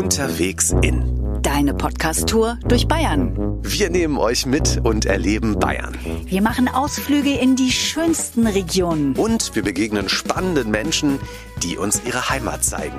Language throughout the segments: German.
Unterwegs in. Deine Podcast-Tour durch Bayern. Wir nehmen euch mit und erleben Bayern. Wir machen Ausflüge in die schönsten Regionen. Und wir begegnen spannenden Menschen, die uns ihre Heimat zeigen.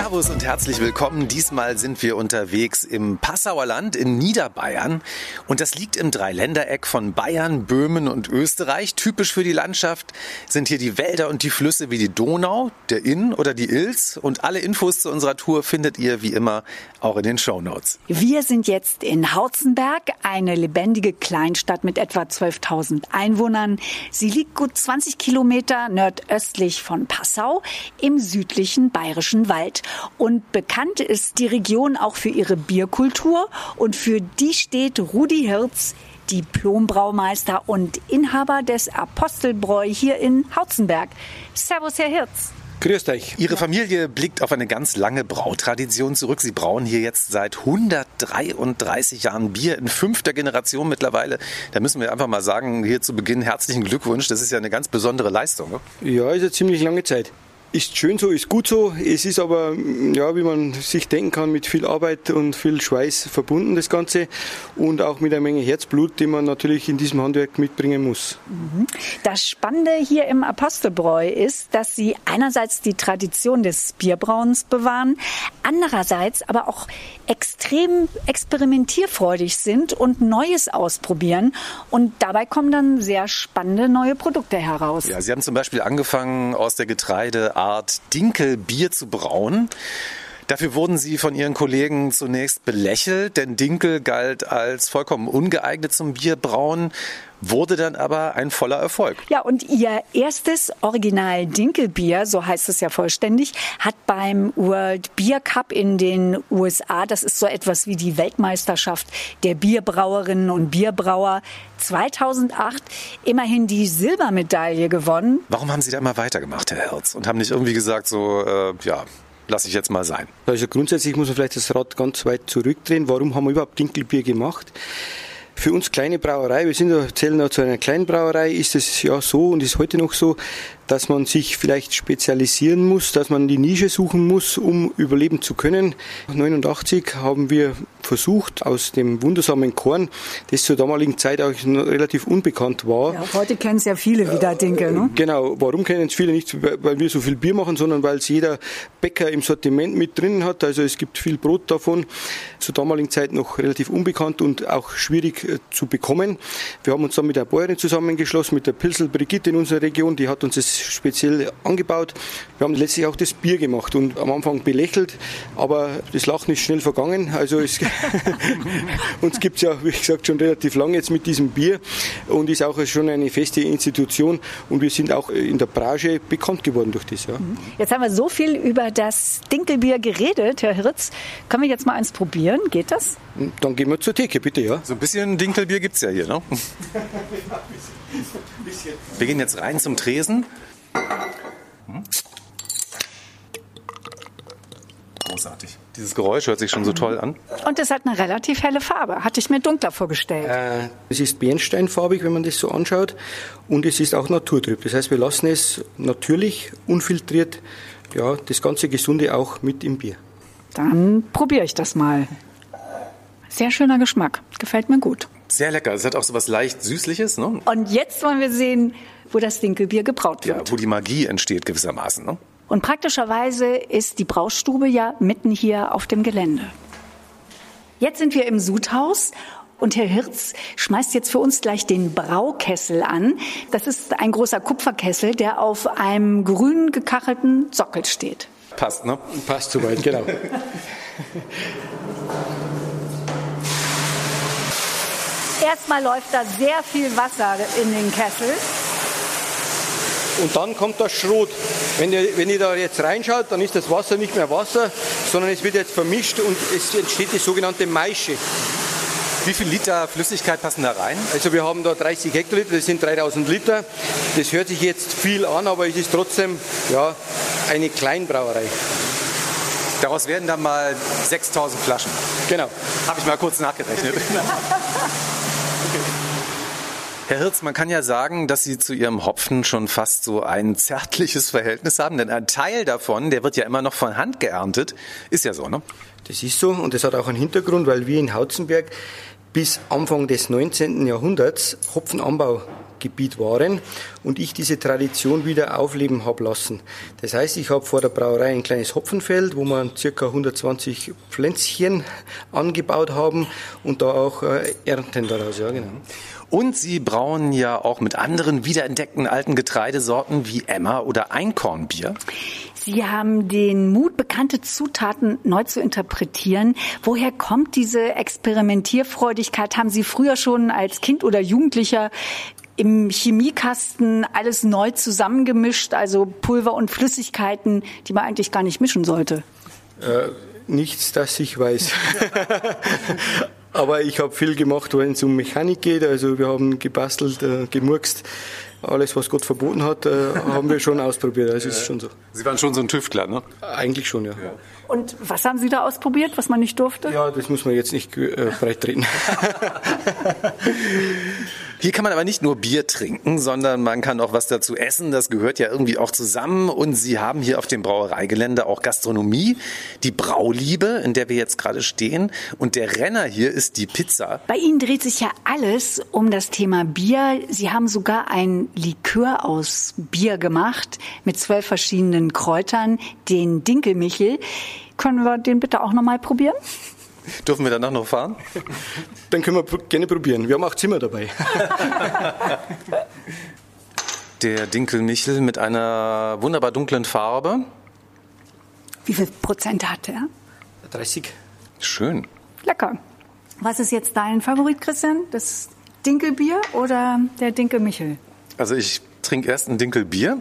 Servus und herzlich willkommen. Diesmal sind wir unterwegs im Passauer Land in Niederbayern. Und das liegt im Dreiländereck von Bayern, Böhmen und Österreich. Typisch für die Landschaft sind hier die Wälder und die Flüsse wie die Donau, der Inn oder die Ilz. Und alle Infos zu unserer Tour findet ihr wie immer auch in den Show Notes. Wir sind jetzt in Hauzenberg, eine lebendige Kleinstadt mit etwa 12.000 Einwohnern. Sie liegt gut 20 Kilometer nordöstlich von Passau im südlichen bayerischen Wald. Und bekannt ist die Region auch für ihre Bierkultur und für die steht Rudi Hirz, Diplombraumeister und Inhaber des Apostelbräu hier in Hauzenberg. Servus, Herr Hirz. Grüßt euch. Ihre Familie blickt auf eine ganz lange Brautradition zurück. Sie brauen hier jetzt seit 133 Jahren Bier in fünfter Generation mittlerweile. Da müssen wir einfach mal sagen, hier zu Beginn herzlichen Glückwunsch. Das ist ja eine ganz besondere Leistung. Ne? Ja, ist eine ziemlich lange Zeit. Ist schön so, ist gut so. Es ist aber, ja, wie man sich denken kann, mit viel Arbeit und viel Schweiß verbunden, das Ganze. Und auch mit einer Menge Herzblut, die man natürlich in diesem Handwerk mitbringen muss. Mhm. Das Spannende hier im Apostelbräu ist, dass Sie einerseits die Tradition des Bierbrauens bewahren, andererseits aber auch extrem experimentierfreudig sind und Neues ausprobieren. Und dabei kommen dann sehr spannende neue Produkte heraus. Ja, Sie haben zum Beispiel angefangen aus der Getreide Art Dinkelbier zu brauen. Dafür wurden sie von ihren Kollegen zunächst belächelt, denn Dinkel galt als vollkommen ungeeignet zum Bierbrauen, wurde dann aber ein voller Erfolg. Ja, und ihr erstes Original Dinkelbier, so heißt es ja vollständig, hat beim World Beer Cup in den USA, das ist so etwas wie die Weltmeisterschaft der Bierbrauerinnen und Bierbrauer, 2008 immerhin die Silbermedaille gewonnen. Warum haben Sie da immer weitergemacht, Herr Herz, und haben nicht irgendwie gesagt, so, äh, ja, lasse ich jetzt mal sein. Also grundsätzlich muss man vielleicht das Rad ganz weit zurückdrehen. Warum haben wir überhaupt Dinkelbier gemacht? Für uns kleine Brauerei, wir sind, zählen ja zu einer kleinen Brauerei, ist es ja so und ist heute noch so, dass man sich vielleicht spezialisieren muss, dass man die Nische suchen muss, um überleben zu können. 1989 haben wir versucht, aus dem wundersamen Korn, das zur damaligen Zeit auch relativ unbekannt war. Ja, heute kennen es ja viele wieder, denke ne? Genau. Warum kennen es viele nicht, weil wir so viel Bier machen, sondern weil es jeder Bäcker im Sortiment mit drin hat. Also es gibt viel Brot davon. Zur damaligen Zeit noch relativ unbekannt und auch schwierig äh, zu bekommen. Wir haben uns dann mit der Bäuerin zusammengeschlossen, mit der Pilsel Brigitte in unserer Region. Die hat uns das speziell angebaut. Wir haben letztlich auch das Bier gemacht und am Anfang belächelt, aber das Lachen ist schnell vergangen. Also es, uns gibt es ja, wie gesagt, schon relativ lange jetzt mit diesem Bier und ist auch schon eine feste Institution und wir sind auch in der Branche bekannt geworden durch das. Ja. Mhm. Jetzt haben wir so viel über das Dinkelbier geredet, Herr Hirz. Können wir jetzt mal eins probieren? Geht das? Dann gehen wir zur Theke, bitte, ja. So ein bisschen Dinkelbier gibt es ja hier, ne? Wir gehen jetzt rein zum Tresen. Hm? Großartig. Dieses Geräusch hört sich schon so toll an. Und es hat eine relativ helle Farbe. Hatte ich mir dunkler vorgestellt. Äh, es ist bernsteinfarbig, wenn man das so anschaut. Und es ist auch naturtrüb. Das heißt, wir lassen es natürlich, unfiltriert, ja, das ganze Gesunde auch mit im Bier. Dann probiere ich das mal. Sehr schöner Geschmack. Gefällt mir gut. Sehr lecker. Es hat auch so was leicht Süßliches. Ne? Und jetzt wollen wir sehen, wo das Dinkelbier gebraut wird. Ja, wo die Magie entsteht gewissermaßen. Ne? Und praktischerweise ist die Braustube ja mitten hier auf dem Gelände. Jetzt sind wir im Sudhaus und Herr Hirz schmeißt jetzt für uns gleich den Braukessel an. Das ist ein großer Kupferkessel, der auf einem grün gekachelten Sockel steht. Passt, ne? Passt soweit, genau. Erstmal läuft da sehr viel Wasser in den Kessel. Und dann kommt das Schrot. Wenn ihr, wenn ihr da jetzt reinschaut, dann ist das Wasser nicht mehr Wasser, sondern es wird jetzt vermischt und es entsteht die sogenannte Maische. Wie viel Liter Flüssigkeit passen da rein? Also wir haben da 30 Hektoliter, das sind 3000 Liter. Das hört sich jetzt viel an, aber es ist trotzdem ja, eine Kleinbrauerei. Daraus werden dann mal 6000 Flaschen. Genau. Habe ich mal kurz nachgerechnet. Herr Hirz, man kann ja sagen, dass Sie zu Ihrem Hopfen schon fast so ein zärtliches Verhältnis haben, denn ein Teil davon, der wird ja immer noch von Hand geerntet. Ist ja so, ne? Das ist so und das hat auch einen Hintergrund, weil wir in Hauzenberg bis Anfang des 19. Jahrhunderts Hopfenanbaugebiet waren und ich diese Tradition wieder aufleben habe lassen. Das heißt, ich habe vor der Brauerei ein kleines Hopfenfeld, wo wir ca. 120 Pflänzchen angebaut haben und da auch äh, ernten daraus. Ja, genau. Und Sie brauen ja auch mit anderen wiederentdeckten alten Getreidesorten wie Emmer oder Einkornbier. Sie haben den Mut, bekannte Zutaten neu zu interpretieren. Woher kommt diese Experimentierfreudigkeit? Haben Sie früher schon als Kind oder Jugendlicher im Chemiekasten alles neu zusammengemischt, also Pulver und Flüssigkeiten, die man eigentlich gar nicht mischen sollte? Äh, nichts, das ich weiß. Aber ich habe viel gemacht, wenn es um Mechanik geht. Also wir haben gebastelt, äh, gemurkst alles, was Gott verboten hat, äh, haben wir schon ausprobiert. Also ist schon so. Sie waren schon so ein Tüftler, ne? Eigentlich schon, ja. ja. Und was haben Sie da ausprobiert, was man nicht durfte? Ja, das muss man jetzt nicht äh, breit treten. Hier kann man aber nicht nur Bier trinken, sondern man kann auch was dazu essen. Das gehört ja irgendwie auch zusammen. Und Sie haben hier auf dem Brauereigelände auch Gastronomie, die Brauliebe, in der wir jetzt gerade stehen. Und der Renner hier ist die Pizza. Bei Ihnen dreht sich ja alles um das Thema Bier. Sie haben sogar ein Likör aus Bier gemacht mit zwölf verschiedenen Kräutern, den Dinkelmichel. Können wir den bitte auch nochmal probieren? Dürfen wir danach noch fahren? Dann können wir gerne probieren. Wir haben auch Zimmer dabei. Der Dinkelmichel mit einer wunderbar dunklen Farbe. Wie viel Prozent hat er? 30. Schön. Lecker. Was ist jetzt dein Favorit, Christian? Das Dinkelbier oder der Dinkelmichel? Also ich trinke erst ein Dinkelbier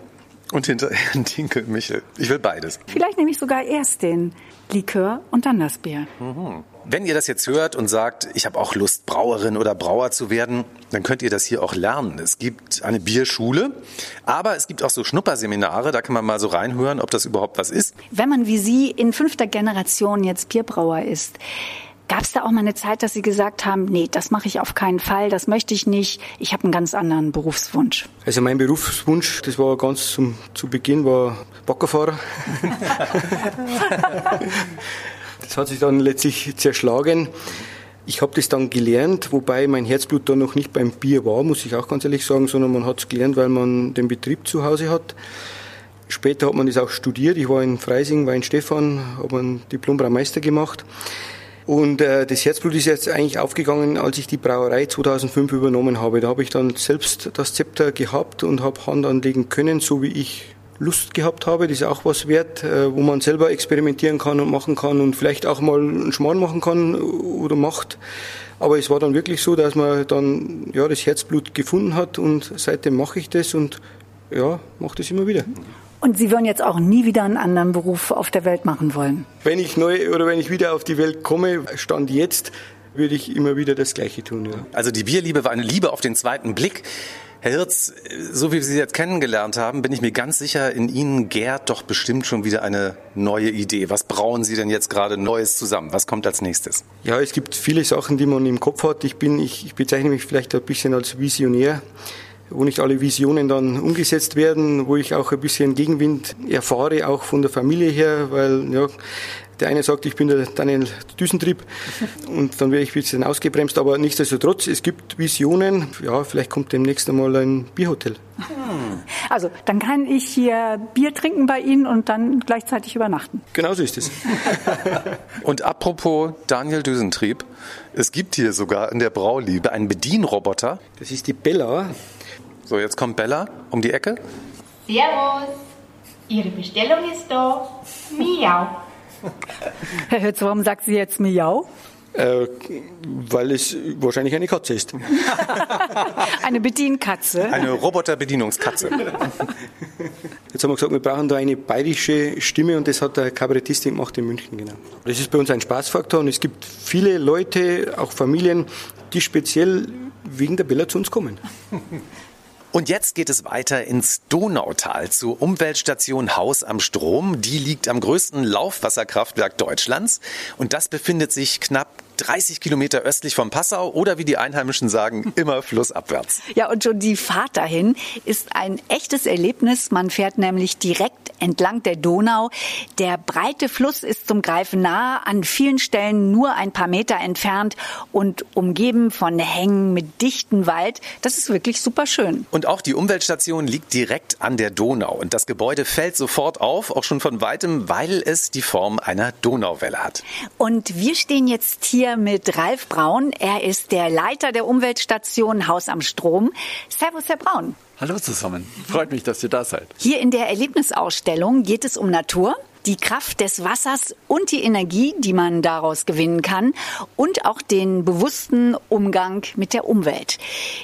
und hinterher ein Dinkelmichel. Ich will beides. Vielleicht nehme ich sogar erst den Likör und dann das Bier. Mhm. Wenn ihr das jetzt hört und sagt, ich habe auch Lust, Brauerin oder Brauer zu werden, dann könnt ihr das hier auch lernen. Es gibt eine Bierschule, aber es gibt auch so Schnupperseminare, da kann man mal so reinhören, ob das überhaupt was ist. Wenn man wie Sie in fünfter Generation jetzt Bierbrauer ist, Gab es da auch mal eine Zeit, dass Sie gesagt haben, nee, das mache ich auf keinen Fall, das möchte ich nicht, ich habe einen ganz anderen Berufswunsch? Also mein Berufswunsch, das war ganz zum, zu Beginn, war Baggerfahrer. das hat sich dann letztlich zerschlagen. Ich habe das dann gelernt, wobei mein Herzblut dann noch nicht beim Bier war, muss ich auch ganz ehrlich sagen, sondern man hat es gelernt, weil man den Betrieb zu Hause hat. Später hat man das auch studiert. Ich war in Freising, war in Stefan, habe einen Diplombraumeister gemacht. Und äh, das Herzblut ist jetzt eigentlich aufgegangen, als ich die Brauerei 2005 übernommen habe. Da habe ich dann selbst das Zepter gehabt und habe Hand anlegen können, so wie ich Lust gehabt habe. Das ist auch was wert, äh, wo man selber experimentieren kann und machen kann und vielleicht auch mal einen Schmarrn machen kann oder macht. Aber es war dann wirklich so, dass man dann ja das Herzblut gefunden hat und seitdem mache ich das und ja, mache das immer wieder. Und Sie würden jetzt auch nie wieder einen anderen Beruf auf der Welt machen wollen? Wenn ich neu oder wenn ich wieder auf die Welt komme, stand jetzt, würde ich immer wieder das Gleiche tun. Ja. Also die Bierliebe war eine Liebe auf den zweiten Blick. Herr Hirz, so wie wir Sie jetzt kennengelernt haben, bin ich mir ganz sicher, in Ihnen gärt doch bestimmt schon wieder eine neue Idee. Was brauen Sie denn jetzt gerade Neues zusammen? Was kommt als nächstes? Ja, es gibt viele Sachen, die man im Kopf hat. Ich bin, ich, ich bezeichne mich vielleicht ein bisschen als Visionär wo nicht alle Visionen dann umgesetzt werden, wo ich auch ein bisschen Gegenwind erfahre, auch von der Familie her, weil ja, der eine sagt, ich bin der Daniel Düsentrieb und dann werde ich ein bisschen ausgebremst, aber nichtsdestotrotz, es gibt Visionen, ja, vielleicht kommt demnächst einmal ein Bierhotel. Also, dann kann ich hier Bier trinken bei Ihnen und dann gleichzeitig übernachten. Genau so ist es. und apropos Daniel Düsentrieb, es gibt hier sogar in der Brauliebe einen Bedienroboter. Das ist die Bella. So, jetzt kommt Bella um die Ecke. Servus, Ihre Bestellung ist da. Miau. Herr Hütz, warum sagt sie jetzt Miau? Äh, weil es wahrscheinlich eine Katze ist. eine Bedienkatze. Eine Roboterbedienungskatze. Jetzt haben wir gesagt, wir brauchen da eine bayerische Stimme und das hat der Kabarettistin gemacht in München, genau. Das ist bei uns ein Spaßfaktor und es gibt viele Leute, auch Familien, die speziell wegen der Bella zu uns kommen. Und jetzt geht es weiter ins Donautal zur Umweltstation Haus am Strom. Die liegt am größten Laufwasserkraftwerk Deutschlands und das befindet sich knapp 30 Kilometer östlich von Passau oder wie die Einheimischen sagen, immer flussabwärts. Ja, und schon die Fahrt dahin ist ein echtes Erlebnis. Man fährt nämlich direkt entlang der Donau. Der breite Fluss ist zum Greifen nahe, an vielen Stellen nur ein paar Meter entfernt und umgeben von Hängen mit dichten Wald. Das ist wirklich super schön. Und auch die Umweltstation liegt direkt an der Donau. Und das Gebäude fällt sofort auf, auch schon von weitem, weil es die Form einer Donauwelle hat. Und wir stehen jetzt hier mit Ralf Braun. Er ist der Leiter der Umweltstation Haus am Strom. Servus, Herr Braun. Hallo zusammen. Freut mich, dass ihr da seid. Hier in der Erlebnisausstellung geht es um Natur, die Kraft des Wassers und die Energie, die man daraus gewinnen kann und auch den bewussten Umgang mit der Umwelt.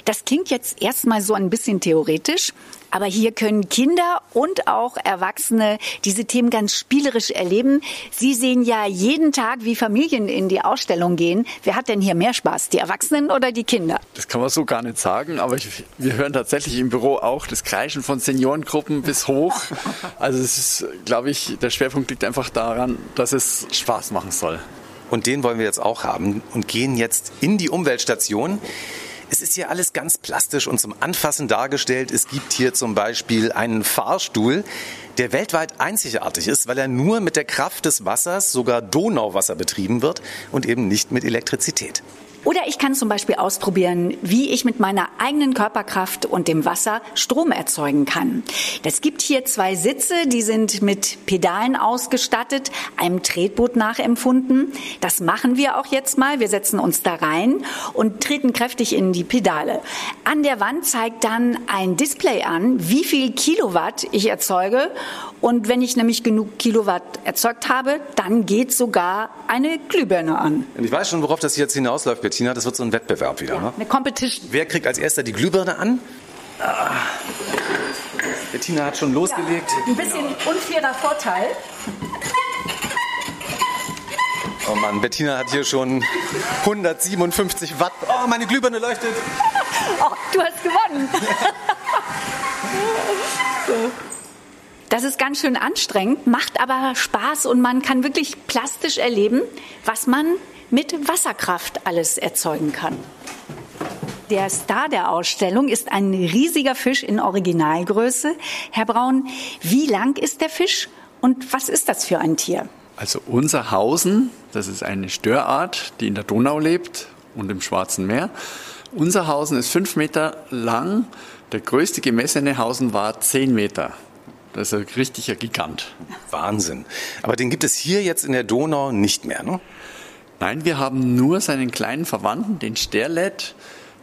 Das klingt jetzt erstmal so ein bisschen theoretisch, aber hier können Kinder und auch Erwachsene diese Themen ganz spielerisch erleben. Sie sehen ja jeden Tag, wie Familien in die Ausstellung gehen. Wer hat denn hier mehr Spaß, die Erwachsenen oder die Kinder? Das kann man so gar nicht sagen, aber ich, wir hören tatsächlich im Büro auch das Kreischen von Seniorengruppen bis hoch. Also es ist, glaube ich, der Schwerpunkt liegt einfach daran, dass es Spaß machen soll. Und den wollen wir jetzt auch haben und gehen jetzt in die Umweltstation. Es ist hier alles ganz plastisch und zum Anfassen dargestellt. Es gibt hier zum Beispiel einen Fahrstuhl, der weltweit einzigartig ist, weil er nur mit der Kraft des Wassers, sogar Donauwasser betrieben wird und eben nicht mit Elektrizität. Oder ich kann zum Beispiel ausprobieren, wie ich mit meiner eigenen Körperkraft und dem Wasser Strom erzeugen kann. Es gibt hier zwei Sitze, die sind mit Pedalen ausgestattet, einem Tretboot nachempfunden. Das machen wir auch jetzt mal. Wir setzen uns da rein und treten kräftig in die Pedale. An der Wand zeigt dann ein Display an, wie viel Kilowatt ich erzeuge. Und wenn ich nämlich genug Kilowatt erzeugt habe, dann geht sogar eine Glühbirne an. Ich weiß schon, worauf das jetzt hinausläuft, Bettina. Das wird so ein Wettbewerb wieder. Ne? Eine Competition. Wer kriegt als erster die Glühbirne an? Ah. Bettina hat schon losgelegt. Ja, ein bisschen unfairer Vorteil. Oh Mann, Bettina hat hier schon 157 Watt. Oh, meine Glühbirne leuchtet. Oh, du hast gewonnen. Das ist ganz schön anstrengend, macht aber Spaß und man kann wirklich plastisch erleben, was man mit Wasserkraft alles erzeugen kann. Der Star der Ausstellung ist ein riesiger Fisch in Originalgröße. Herr Braun, wie lang ist der Fisch und was ist das für ein Tier? Also unser Hausen, das ist eine Störart, die in der Donau lebt und im Schwarzen Meer. Unser Hausen ist fünf Meter lang. Der größte gemessene Hausen war zehn Meter. Das ist ein richtiger Gigant. Wahnsinn. Aber den gibt es hier jetzt in der Donau nicht mehr, ne? Nein, wir haben nur seinen kleinen Verwandten, den Sterlet.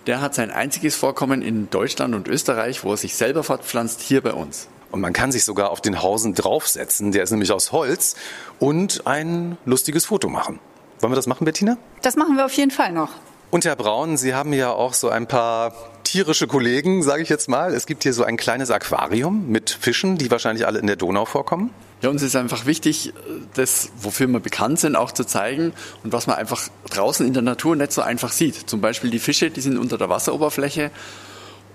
Der hat sein einziges Vorkommen in Deutschland und Österreich, wo er sich selber fortpflanzt, hier bei uns. Und man kann sich sogar auf den Hausen draufsetzen, der ist nämlich aus Holz, und ein lustiges Foto machen. Wollen wir das machen, Bettina? Das machen wir auf jeden Fall noch. Und Herr Braun, Sie haben ja auch so ein paar tierische Kollegen, sage ich jetzt mal. Es gibt hier so ein kleines Aquarium mit Fischen, die wahrscheinlich alle in der Donau vorkommen. Ja, uns ist einfach wichtig, das, wofür wir bekannt sind, auch zu zeigen und was man einfach draußen in der Natur nicht so einfach sieht. Zum Beispiel die Fische, die sind unter der Wasseroberfläche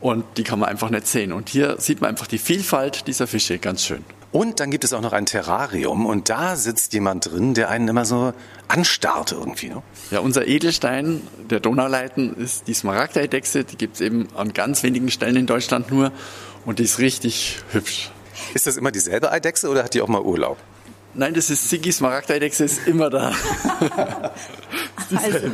und die kann man einfach nicht sehen. Und hier sieht man einfach die Vielfalt dieser Fische ganz schön. Und dann gibt es auch noch ein Terrarium und da sitzt jemand drin, der einen immer so anstarrt irgendwie. Ne? Ja, unser Edelstein der Donauleiten ist die Smaragdeidechse. Die gibt es eben an ganz wenigen Stellen in Deutschland nur und die ist richtig hübsch. Ist das immer dieselbe Eidechse oder hat die auch mal Urlaub? Nein, das ist Siggi Smaragdeidechse, ist immer da. also,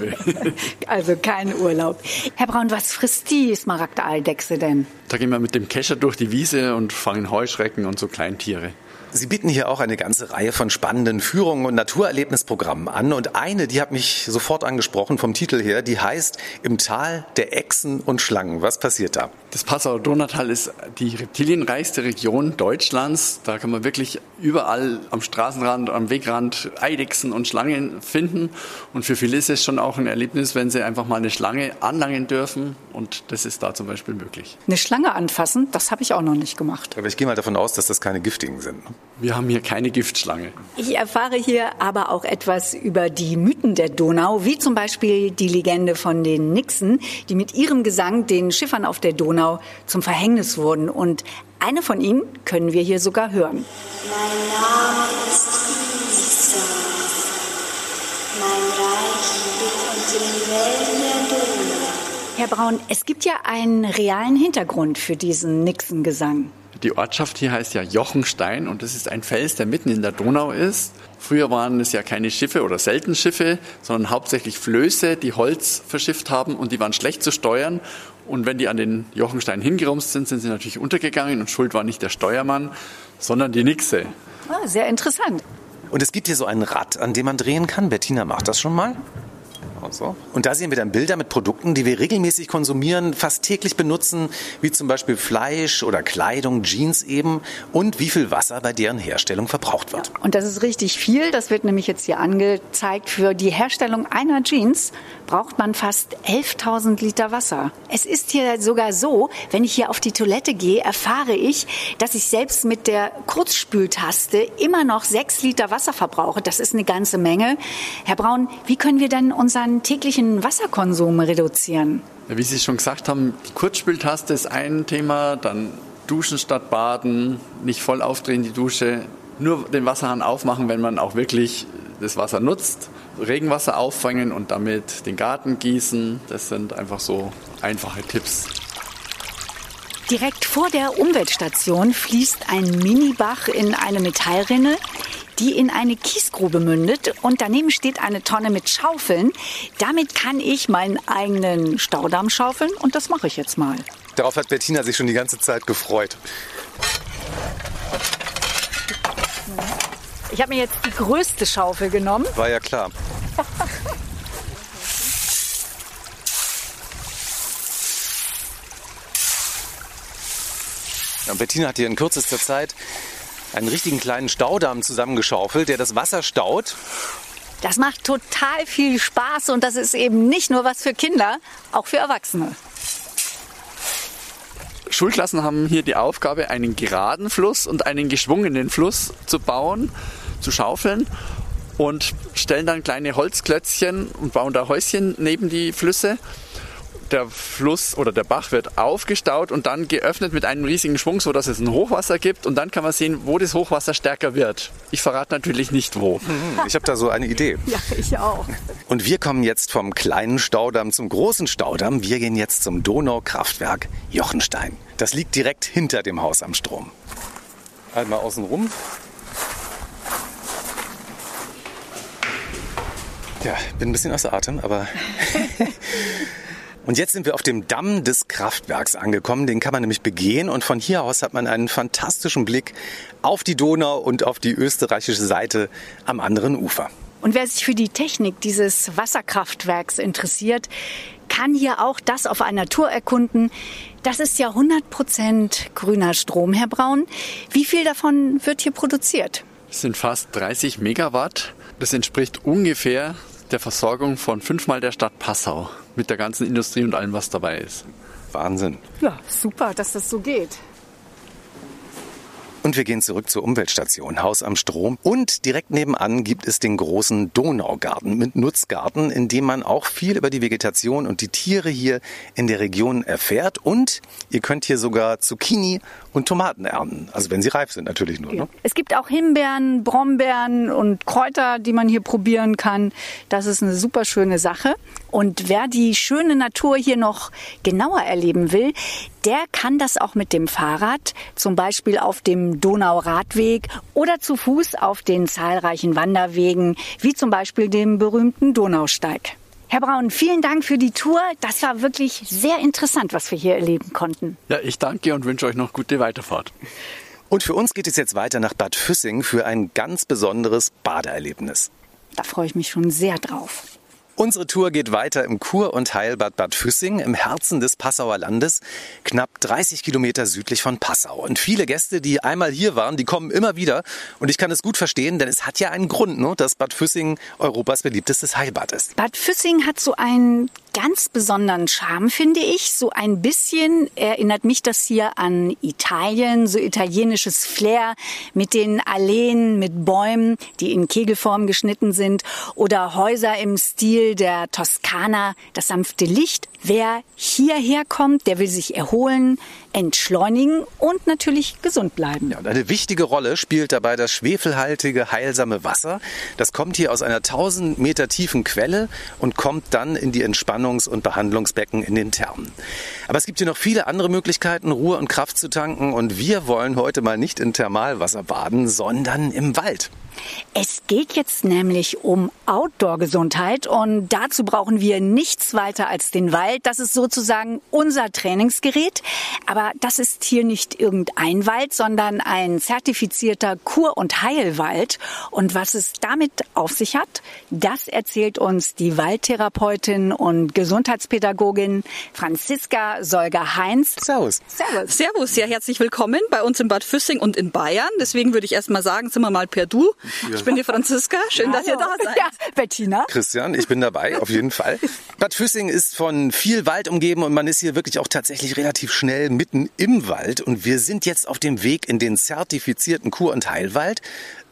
also kein Urlaub. Herr Braun, was frisst die Smaragdeidechse denn? Da gehen wir mit dem Kescher durch die Wiese und fangen Heuschrecken und so Kleintiere. Sie bieten hier auch eine ganze Reihe von spannenden Führungen und Naturerlebnisprogrammen an. Und eine, die hat mich sofort angesprochen vom Titel her, die heißt Im Tal der Echsen und Schlangen. Was passiert da? Das Passauer Donautal ist die reptilienreichste Region Deutschlands. Da kann man wirklich überall am Straßenrand, am Wegrand Eidechsen und Schlangen finden. Und für viele ist es schon auch ein Erlebnis, wenn sie einfach mal eine Schlange anlangen dürfen. Und das ist da zum Beispiel möglich. Eine Schlange anfassen, das habe ich auch noch nicht gemacht. Aber ich gehe mal davon aus, dass das keine giftigen sind. Wir haben hier keine Giftschlange. Ich erfahre hier aber auch etwas über die Mythen der Donau, wie zum Beispiel die Legende von den Nixen, die mit ihrem Gesang den Schiffern auf der Donau zum Verhängnis wurden. Und eine von ihnen können wir hier sogar hören. Mein Name ist Isa. Mein Reich liegt den Wellen der Donau. Herr Braun, es gibt ja einen realen Hintergrund für diesen Nixon-Gesang. Die Ortschaft hier heißt ja Jochenstein und das ist ein Fels, der mitten in der Donau ist. Früher waren es ja keine Schiffe oder selten Schiffe, sondern hauptsächlich Flöße, die Holz verschifft haben und die waren schlecht zu steuern. Und wenn die an den Jochenstein hingerumst sind, sind sie natürlich untergegangen und schuld war nicht der Steuermann, sondern die Nixe. Ah, sehr interessant. Und es gibt hier so ein Rad, an dem man drehen kann. Bettina macht das schon mal und so. Und da sehen wir dann Bilder mit Produkten, die wir regelmäßig konsumieren, fast täglich benutzen, wie zum Beispiel Fleisch oder Kleidung, Jeans eben und wie viel Wasser bei deren Herstellung verbraucht wird. Und das ist richtig viel. Das wird nämlich jetzt hier angezeigt. Für die Herstellung einer Jeans braucht man fast 11.000 Liter Wasser. Es ist hier sogar so, wenn ich hier auf die Toilette gehe, erfahre ich, dass ich selbst mit der Kurzspültaste immer noch 6 Liter Wasser verbrauche. Das ist eine ganze Menge. Herr Braun, wie können wir denn unseren täglichen Wasserkonsum reduzieren? Wie Sie schon gesagt haben, die Kurzspültaste ist ein Thema, dann Duschen statt Baden, nicht voll aufdrehen die Dusche, nur den Wasserhahn aufmachen, wenn man auch wirklich das Wasser nutzt, Regenwasser auffangen und damit den Garten gießen. Das sind einfach so einfache Tipps. Direkt vor der Umweltstation fließt ein Minibach in eine Metallrinne die in eine Kiesgrube mündet und daneben steht eine Tonne mit Schaufeln. Damit kann ich meinen eigenen Staudamm schaufeln und das mache ich jetzt mal. Darauf hat Bettina sich schon die ganze Zeit gefreut. Ich habe mir jetzt die größte Schaufel genommen. War ja klar. Bettina hat hier in kürzester Zeit einen richtigen kleinen Staudamm zusammengeschaufelt, der das Wasser staut. Das macht total viel Spaß und das ist eben nicht nur was für Kinder, auch für Erwachsene. Schulklassen haben hier die Aufgabe, einen geraden Fluss und einen geschwungenen Fluss zu bauen, zu schaufeln und stellen dann kleine Holzklötzchen und bauen da Häuschen neben die Flüsse der Fluss oder der Bach wird aufgestaut und dann geöffnet mit einem riesigen Schwung, sodass es ein Hochwasser gibt. Und dann kann man sehen, wo das Hochwasser stärker wird. Ich verrate natürlich nicht wo. Ich habe da so eine Idee. Ja, ich auch. Und wir kommen jetzt vom kleinen Staudamm zum großen Staudamm. Wir gehen jetzt zum Donaukraftwerk Jochenstein. Das liegt direkt hinter dem Haus am Strom. Einmal außen rum. Ja, bin ein bisschen außer Atem, aber Und jetzt sind wir auf dem Damm des Kraftwerks angekommen. Den kann man nämlich begehen und von hier aus hat man einen fantastischen Blick auf die Donau und auf die österreichische Seite am anderen Ufer. Und wer sich für die Technik dieses Wasserkraftwerks interessiert, kann hier auch das auf einer Tour erkunden. Das ist ja 100 Prozent grüner Strom, Herr Braun. Wie viel davon wird hier produziert? Es sind fast 30 Megawatt. Das entspricht ungefähr der Versorgung von fünfmal der Stadt Passau mit der ganzen Industrie und allem, was dabei ist. Wahnsinn. Ja, super, dass das so geht. Und wir gehen zurück zur Umweltstation Haus am Strom. Und direkt nebenan gibt es den großen Donaugarten mit Nutzgarten, in dem man auch viel über die Vegetation und die Tiere hier in der Region erfährt. Und ihr könnt hier sogar Zucchini und Tomaten ernten. Also wenn sie reif sind natürlich nur. Ja. Ne? Es gibt auch Himbeeren, Brombeeren und Kräuter, die man hier probieren kann. Das ist eine super schöne Sache. Und wer die schöne Natur hier noch genauer erleben will, der kann das auch mit dem Fahrrad, zum Beispiel auf dem Donauradweg oder zu Fuß auf den zahlreichen Wanderwegen, wie zum Beispiel dem berühmten Donausteig. Herr Braun, vielen Dank für die Tour. Das war wirklich sehr interessant, was wir hier erleben konnten. Ja, ich danke und wünsche euch noch gute Weiterfahrt. Und für uns geht es jetzt weiter nach Bad Füssing für ein ganz besonderes Badeerlebnis. Da freue ich mich schon sehr drauf. Unsere Tour geht weiter im Kur- und Heilbad Bad Füssing im Herzen des Passauer Landes, knapp 30 Kilometer südlich von Passau. Und viele Gäste, die einmal hier waren, die kommen immer wieder. Und ich kann es gut verstehen, denn es hat ja einen Grund, ne, dass Bad Füssing Europas beliebtestes Heilbad ist. Bad Füssing hat so einen ganz besonderen Charme, finde ich. So ein bisschen erinnert mich das hier an Italien, so italienisches Flair mit den Alleen, mit Bäumen, die in Kegelform geschnitten sind oder Häuser im Stil der Toskana, das sanfte Licht. Wer hierher kommt, der will sich erholen, entschleunigen und natürlich gesund bleiben. Ja, und eine wichtige Rolle spielt dabei das schwefelhaltige, heilsame Wasser. Das kommt hier aus einer 1000 Meter tiefen Quelle und kommt dann in die Entspannungs- und Behandlungsbecken in den Thermen. Aber es gibt hier noch viele andere Möglichkeiten, Ruhe und Kraft zu tanken. Und wir wollen heute mal nicht in Thermalwasser baden, sondern im Wald. Es geht jetzt nämlich um Outdoor-Gesundheit und dazu brauchen wir nichts weiter als den Wald. Das ist sozusagen unser Trainingsgerät. Aber das ist hier nicht irgendein Wald, sondern ein zertifizierter Kur- und Heilwald. Und was es damit auf sich hat, das erzählt uns die Waldtherapeutin und Gesundheitspädagogin Franziska Solger-Heinz. Servus. Servus. Servus, ja, herzlich willkommen bei uns in Bad Füssing und in Bayern. Deswegen würde ich erst mal sagen, sind wir mal per Du. Ich bin die Franziska. Schön, dass ihr da seid. Ja, Bettina. Christian, ich bin dabei, auf jeden Fall. Bad Füssing ist von viel Wald umgeben und man ist hier wirklich auch tatsächlich relativ schnell mitten im Wald. Und wir sind jetzt auf dem Weg in den zertifizierten Kur- und Heilwald.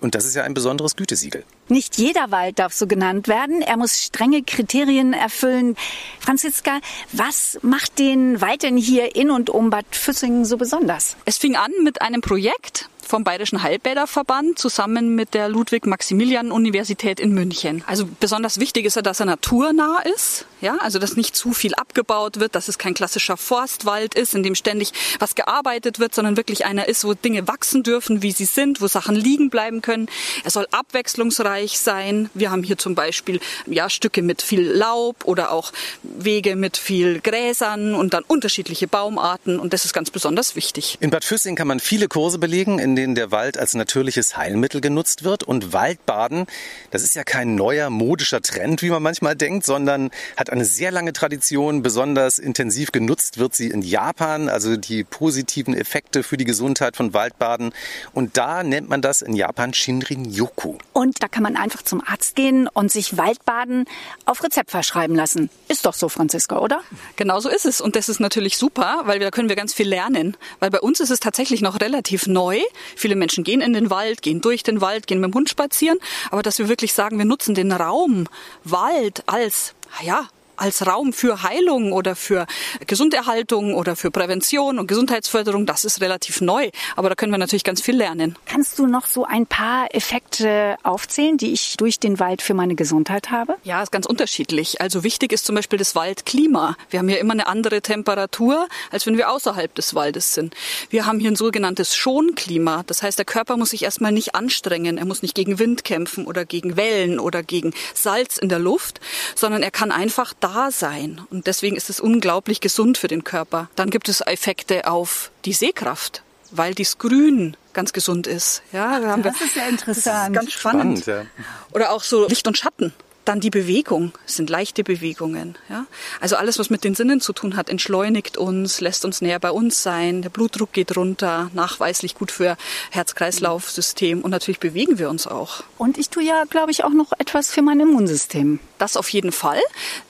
Und das ist ja ein besonderes Gütesiegel. Nicht jeder Wald darf so genannt werden. Er muss strenge Kriterien erfüllen. Franziska, was macht den Wald denn hier in und um Bad Füssingen so besonders? Es fing an mit einem Projekt vom Bayerischen Heilbäderverband zusammen mit der Ludwig-Maximilian-Universität in München. Also besonders wichtig ist ja, dass er naturnah ist, ja, also dass nicht zu viel abgebaut wird, dass es kein klassischer Forstwald ist, in dem ständig was gearbeitet wird, sondern wirklich einer ist, wo Dinge wachsen dürfen, wie sie sind, wo Sachen liegen bleiben können. Er soll abwechslungsreich sein. Wir haben hier zum Beispiel ja Stücke mit viel Laub oder auch Wege mit viel Gräsern und dann unterschiedliche Baumarten und das ist ganz besonders wichtig. In Bad Füssing kann man viele Kurse belegen, in denen der Wald als natürliches Heilmittel genutzt wird. Und Waldbaden, das ist ja kein neuer modischer Trend, wie man manchmal denkt, sondern hat eine sehr lange Tradition. Besonders intensiv genutzt wird sie in Japan, also die positiven Effekte für die Gesundheit von Waldbaden. Und da nennt man das in Japan Shinrin-yoku. Und da kann man einfach zum Arzt gehen und sich Waldbaden auf Rezept verschreiben lassen. Ist doch so, Franziska, oder? Genau so ist es. Und das ist natürlich super, weil da können wir ganz viel lernen. Weil bei uns ist es tatsächlich noch relativ neu. Viele Menschen gehen in den Wald, gehen durch den Wald, gehen mit dem Hund spazieren. Aber dass wir wirklich sagen, wir nutzen den Raum Wald als, ja, als Raum für Heilung oder für Gesunderhaltung oder für Prävention und Gesundheitsförderung, das ist relativ neu. Aber da können wir natürlich ganz viel lernen. Kannst du noch so ein paar Effekte aufzählen, die ich durch den Wald für meine Gesundheit habe? Ja, ist ganz unterschiedlich. Also wichtig ist zum Beispiel das Waldklima. Wir haben hier immer eine andere Temperatur, als wenn wir außerhalb des Waldes sind. Wir haben hier ein sogenanntes Schonklima. Das heißt, der Körper muss sich erstmal nicht anstrengen. Er muss nicht gegen Wind kämpfen oder gegen Wellen oder gegen Salz in der Luft, sondern er kann einfach da sein. Und deswegen ist es unglaublich gesund für den Körper. Dann gibt es Effekte auf die Sehkraft, weil das Grün ganz gesund ist. Ja, da haben Das ist ja interessant. ganz spannend. Spannend, Oder auch so Licht und Schatten. Dann die Bewegung, sind leichte Bewegungen. Ja? Also alles, was mit den Sinnen zu tun hat, entschleunigt uns, lässt uns näher bei uns sein. Der Blutdruck geht runter, nachweislich gut für Herz-Kreislauf-System und natürlich bewegen wir uns auch. Und ich tue ja, glaube ich, auch noch etwas für mein Immunsystem. Das auf jeden Fall.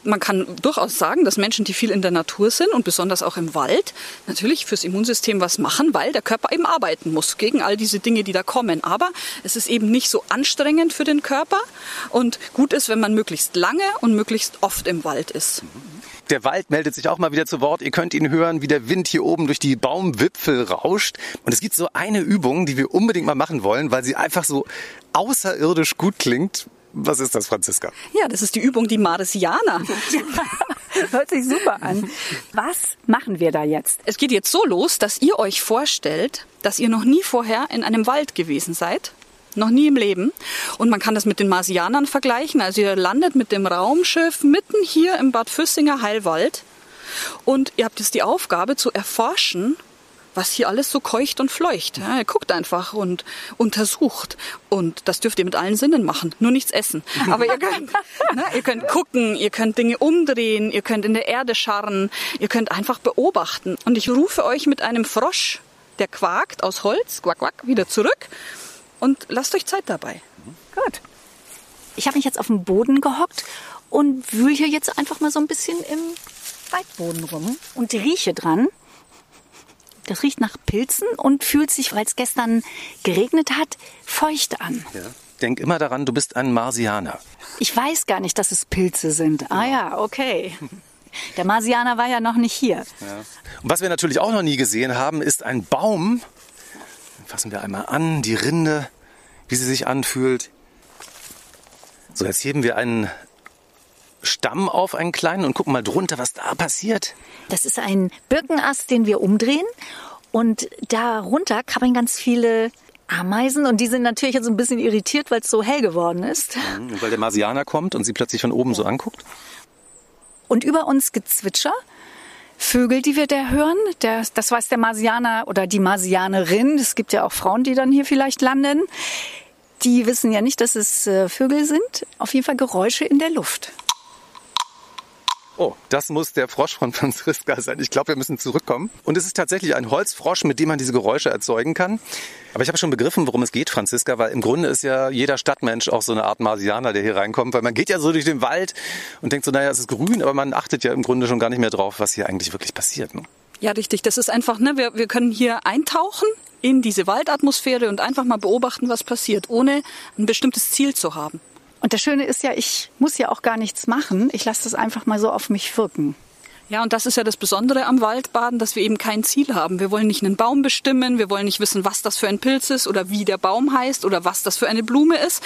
Man kann durchaus sagen, dass Menschen, die viel in der Natur sind und besonders auch im Wald, natürlich fürs Immunsystem was machen, weil der Körper eben arbeiten muss gegen all diese Dinge, die da kommen. Aber es ist eben nicht so anstrengend für den Körper und gut ist, wenn man möglichst lange und möglichst oft im Wald ist. Der Wald meldet sich auch mal wieder zu Wort. Ihr könnt ihn hören, wie der Wind hier oben durch die Baumwipfel rauscht. Und es gibt so eine Übung, die wir unbedingt mal machen wollen, weil sie einfach so außerirdisch gut klingt. Was ist das, Franziska? Ja, das ist die Übung, die Maresianer. Hört sich super an. Was machen wir da jetzt? Es geht jetzt so los, dass ihr euch vorstellt, dass ihr noch nie vorher in einem Wald gewesen seid. Noch nie im Leben. Und man kann das mit den Marsianern vergleichen. Also ihr landet mit dem Raumschiff mitten hier im Bad Füssinger Heilwald. Und ihr habt jetzt die Aufgabe zu erforschen, was hier alles so keucht und fleucht. Ja, ihr guckt einfach und untersucht. Und das dürft ihr mit allen Sinnen machen. Nur nichts essen. Aber ihr könnt, ne, ihr könnt gucken, ihr könnt Dinge umdrehen, ihr könnt in der Erde scharren, ihr könnt einfach beobachten. Und ich rufe euch mit einem Frosch, der quakt aus Holz, quack, quack, wieder zurück. Und lasst euch Zeit dabei. Gut. Ich habe mich jetzt auf den Boden gehockt und wühle hier jetzt einfach mal so ein bisschen im Waldboden rum und rieche dran. Das riecht nach Pilzen und fühlt sich, weil es gestern geregnet hat, feucht an. Ja. Denk immer daran, du bist ein Marsianer. Ich weiß gar nicht, dass es Pilze sind. Ah ja, okay. Der Marsianer war ja noch nicht hier. Ja. Und was wir natürlich auch noch nie gesehen haben, ist ein Baum. Fassen wir einmal an, die Rinde, wie sie sich anfühlt. So, jetzt heben wir einen Stamm auf, einen kleinen, und gucken mal drunter, was da passiert. Das ist ein Birkenast, den wir umdrehen. Und darunter krabbeln ganz viele Ameisen und die sind natürlich jetzt ein bisschen irritiert, weil es so hell geworden ist. Mhm, weil der Marsianer kommt und sie plötzlich von oben so anguckt. Und über uns Gezwitscher. Vögel, die wir da hören, der, das weiß der Marsianer oder die Marsianerin. Es gibt ja auch Frauen, die dann hier vielleicht landen. Die wissen ja nicht, dass es äh, Vögel sind. Auf jeden Fall Geräusche in der Luft. Oh, das muss der Frosch von Franziska sein. Ich glaube, wir müssen zurückkommen. Und es ist tatsächlich ein Holzfrosch, mit dem man diese Geräusche erzeugen kann. Aber ich habe schon begriffen, worum es geht, Franziska, weil im Grunde ist ja jeder Stadtmensch auch so eine Art Marsianer, der hier reinkommt, weil man geht ja so durch den Wald und denkt so, naja, es ist grün, aber man achtet ja im Grunde schon gar nicht mehr drauf, was hier eigentlich wirklich passiert. Ne? Ja, richtig. Das ist einfach, ne, wir, wir können hier eintauchen in diese Waldatmosphäre und einfach mal beobachten, was passiert, ohne ein bestimmtes Ziel zu haben. Und das Schöne ist ja, ich muss ja auch gar nichts machen. Ich lasse das einfach mal so auf mich wirken. Ja, und das ist ja das Besondere am Waldbaden, dass wir eben kein Ziel haben. Wir wollen nicht einen Baum bestimmen, wir wollen nicht wissen, was das für ein Pilz ist oder wie der Baum heißt oder was das für eine Blume ist,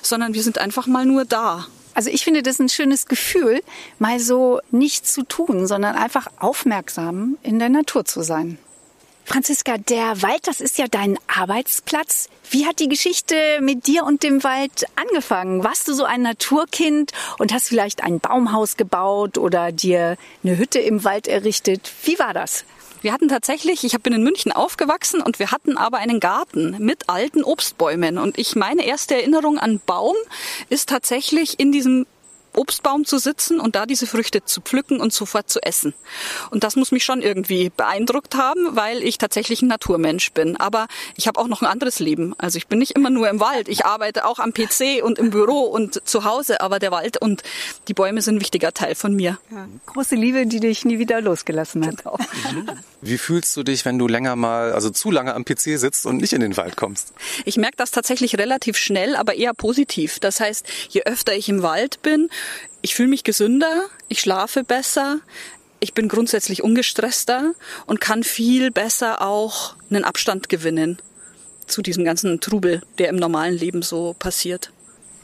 sondern wir sind einfach mal nur da. Also ich finde das ein schönes Gefühl, mal so nichts zu tun, sondern einfach aufmerksam in der Natur zu sein. Franziska, der Wald, das ist ja dein Arbeitsplatz. Wie hat die Geschichte mit dir und dem Wald angefangen? Warst du so ein Naturkind und hast vielleicht ein Baumhaus gebaut oder dir eine Hütte im Wald errichtet? Wie war das? Wir hatten tatsächlich, ich bin in München aufgewachsen und wir hatten aber einen Garten mit alten Obstbäumen. Und ich meine erste Erinnerung an Baum ist tatsächlich in diesem Obstbaum zu sitzen und da diese Früchte zu pflücken und sofort zu essen. Und das muss mich schon irgendwie beeindruckt haben, weil ich tatsächlich ein Naturmensch bin. Aber ich habe auch noch ein anderes Leben. Also ich bin nicht immer nur im Wald. Ich arbeite auch am PC und im Büro und zu Hause. Aber der Wald und die Bäume sind ein wichtiger Teil von mir. Ja, große Liebe, die dich nie wieder losgelassen hat. Genau. Wie fühlst du dich, wenn du länger mal, also zu lange am PC sitzt und nicht in den Wald kommst? Ich merke das tatsächlich relativ schnell, aber eher positiv. Das heißt, je öfter ich im Wald bin, ich fühle mich gesünder, ich schlafe besser, ich bin grundsätzlich ungestresster und kann viel besser auch einen Abstand gewinnen zu diesem ganzen Trubel, der im normalen Leben so passiert.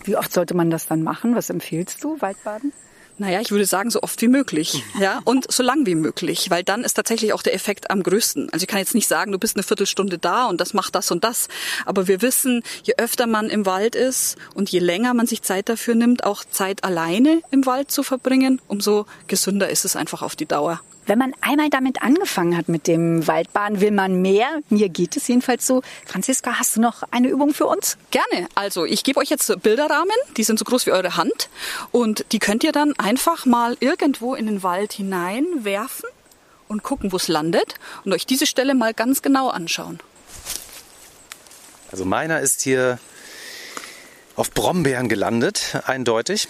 Wie oft sollte man das dann machen? Was empfiehlst du, Waldbaden? Naja, ich würde sagen, so oft wie möglich. Ja, und so lang wie möglich, weil dann ist tatsächlich auch der Effekt am größten. Also ich kann jetzt nicht sagen, du bist eine Viertelstunde da und das macht das und das. Aber wir wissen, je öfter man im Wald ist und je länger man sich Zeit dafür nimmt, auch Zeit alleine im Wald zu verbringen, umso gesünder ist es einfach auf die Dauer. Wenn man einmal damit angefangen hat mit dem Waldbaden, will man mehr. Mir geht es jedenfalls so. Franziska, hast du noch eine Übung für uns? Gerne. Also ich gebe euch jetzt Bilderrahmen, die sind so groß wie eure Hand und die könnt ihr dann einfach mal irgendwo in den Wald hineinwerfen und gucken, wo es landet und euch diese Stelle mal ganz genau anschauen. Also meiner ist hier auf Brombeeren gelandet, eindeutig.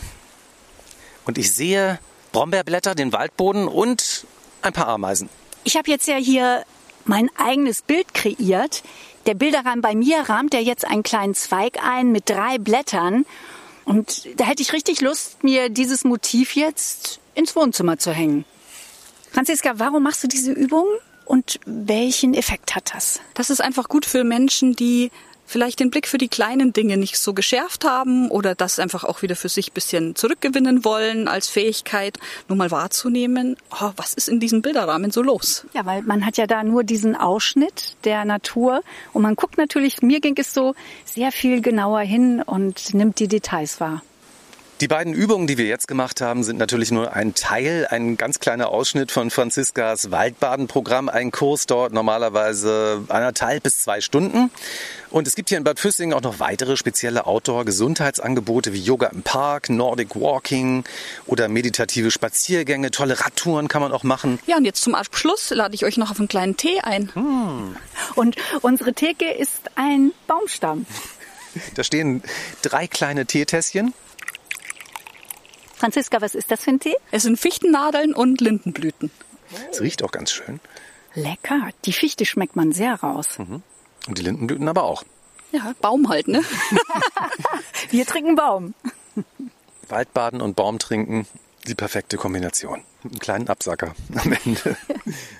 Und ich sehe Brombeerblätter, den Waldboden und ein paar Ameisen. Ich habe jetzt ja hier mein eigenes Bild kreiert. Der Bilderrahmen bei mir rahmt ja jetzt einen kleinen Zweig ein mit drei Blättern. Und da hätte ich richtig Lust, mir dieses Motiv jetzt ins Wohnzimmer zu hängen. Franziska, warum machst du diese Übung und welchen Effekt hat das? Das ist einfach gut für Menschen, die vielleicht den Blick für die kleinen Dinge nicht so geschärft haben oder das einfach auch wieder für sich bisschen zurückgewinnen wollen als Fähigkeit, nur mal wahrzunehmen, oh, was ist in diesem Bilderrahmen so los? Ja, weil man hat ja da nur diesen Ausschnitt der Natur und man guckt natürlich, mir ging es so sehr viel genauer hin und nimmt die Details wahr. Die beiden Übungen, die wir jetzt gemacht haben, sind natürlich nur ein Teil, ein ganz kleiner Ausschnitt von Franziskas Waldbadenprogramm. Ein Kurs dort normalerweise anderthalb bis zwei Stunden. Und es gibt hier in Bad Füssing auch noch weitere spezielle Outdoor-Gesundheitsangebote wie Yoga im Park, Nordic Walking oder meditative Spaziergänge. Tolle Radtouren kann man auch machen. Ja, und jetzt zum Abschluss lade ich euch noch auf einen kleinen Tee ein. Hm. Und unsere Theke ist ein Baumstamm. Da stehen drei kleine Teetässchen. Franziska, was ist das für ein Tee? Es sind Fichtennadeln und Lindenblüten. Es riecht auch ganz schön. Lecker. Die Fichte schmeckt man sehr raus. Mhm. Und die Lindenblüten aber auch. Ja, Baum halt, ne? Wir trinken Baum. Waldbaden und Baum trinken, die perfekte Kombination. Einen kleinen Absacker am Ende.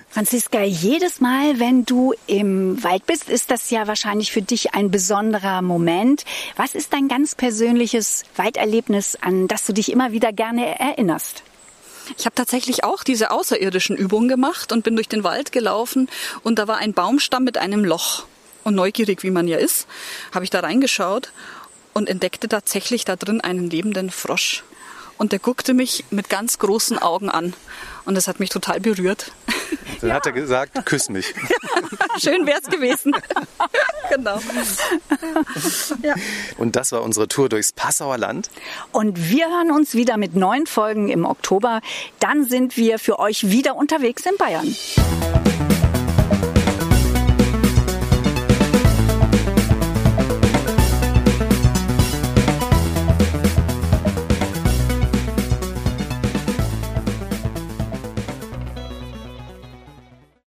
Franziska, jedes Mal, wenn du im Wald bist, ist das ja wahrscheinlich für dich ein besonderer Moment. Was ist dein ganz persönliches Walderlebnis, an das du dich immer wieder gerne erinnerst? Ich habe tatsächlich auch diese außerirdischen Übungen gemacht und bin durch den Wald gelaufen und da war ein Baumstamm mit einem Loch. Und neugierig, wie man ja ist, habe ich da reingeschaut und entdeckte tatsächlich da drin einen lebenden Frosch. Und der guckte mich mit ganz großen Augen an. Und das hat mich total berührt. Dann ja. hat er gesagt, küss mich. Schön wär's gewesen. genau. ja. Und das war unsere Tour durchs Passauer Land. Und wir hören uns wieder mit neuen Folgen im Oktober. Dann sind wir für euch wieder unterwegs in Bayern.